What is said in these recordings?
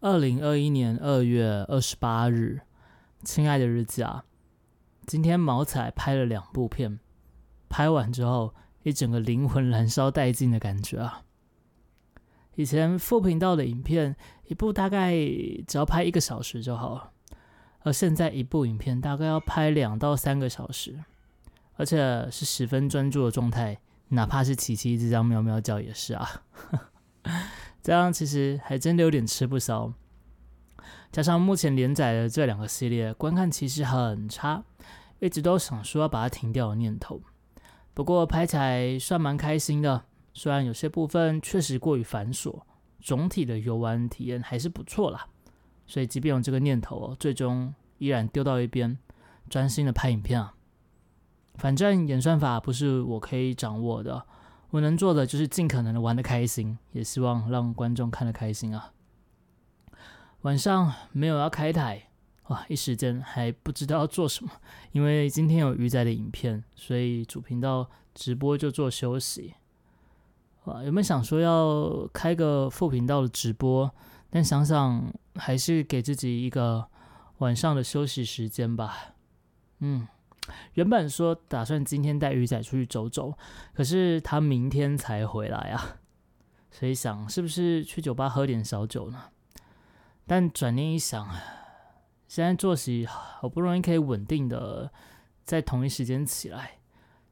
二零二一年二月二十八日，亲爱的日子啊，今天毛彩拍了两部片，拍完之后，一整个灵魂燃烧殆尽的感觉啊！以前副频道的影片，一部大概只要拍一个小时就好了，而现在一部影片大概要拍两到三个小时，而且是十分专注的状态，哪怕是琪琪这张喵喵叫也是啊。这样其实还真的有点吃不消，加上目前连载的这两个系列观看其实很差，一直都想说要把它停掉的念头。不过拍起来算蛮开心的，虽然有些部分确实过于繁琐，总体的游玩体验还是不错啦。所以即便有这个念头，最终依然丢到一边，专心的拍影片啊。反正演算法不是我可以掌握的。我能做的就是尽可能的玩的开心，也希望让观众看得开心啊。晚上没有要开台，哇，一时间还不知道要做什么，因为今天有鱼仔的影片，所以主频道直播就做休息。哇，有没有想说要开个副频道的直播？但想想还是给自己一个晚上的休息时间吧。嗯。原本说打算今天带鱼仔出去走走，可是他明天才回来啊，所以想是不是去酒吧喝点小酒呢？但转念一想，现在作息好不容易可以稳定的在同一时间起来，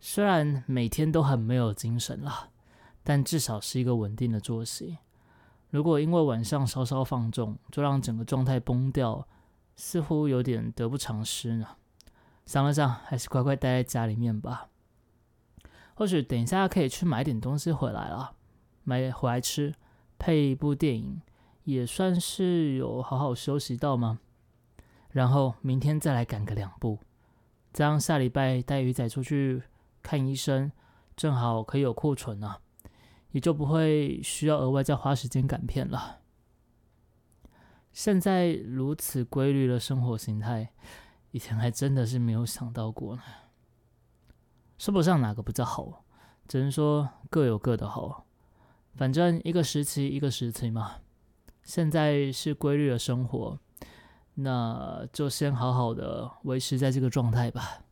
虽然每天都很没有精神了，但至少是一个稳定的作息。如果因为晚上稍稍放纵，就让整个状态崩掉，似乎有点得不偿失呢。想了想，还是乖乖待在家里面吧。或许等一下可以去买点东西回来了，买回来吃，配一部电影，也算是有好好休息到吗？然后明天再来赶个两部，这样下礼拜带鱼仔出去看医生，正好可以有库存啊，也就不会需要额外再花时间赶片了。现在如此规律的生活形态。以前还真的是没有想到过呢，说不上哪个比较好，只能说各有各的好。反正一个时期一个时期嘛，现在是规律的生活，那就先好好的维持在这个状态吧。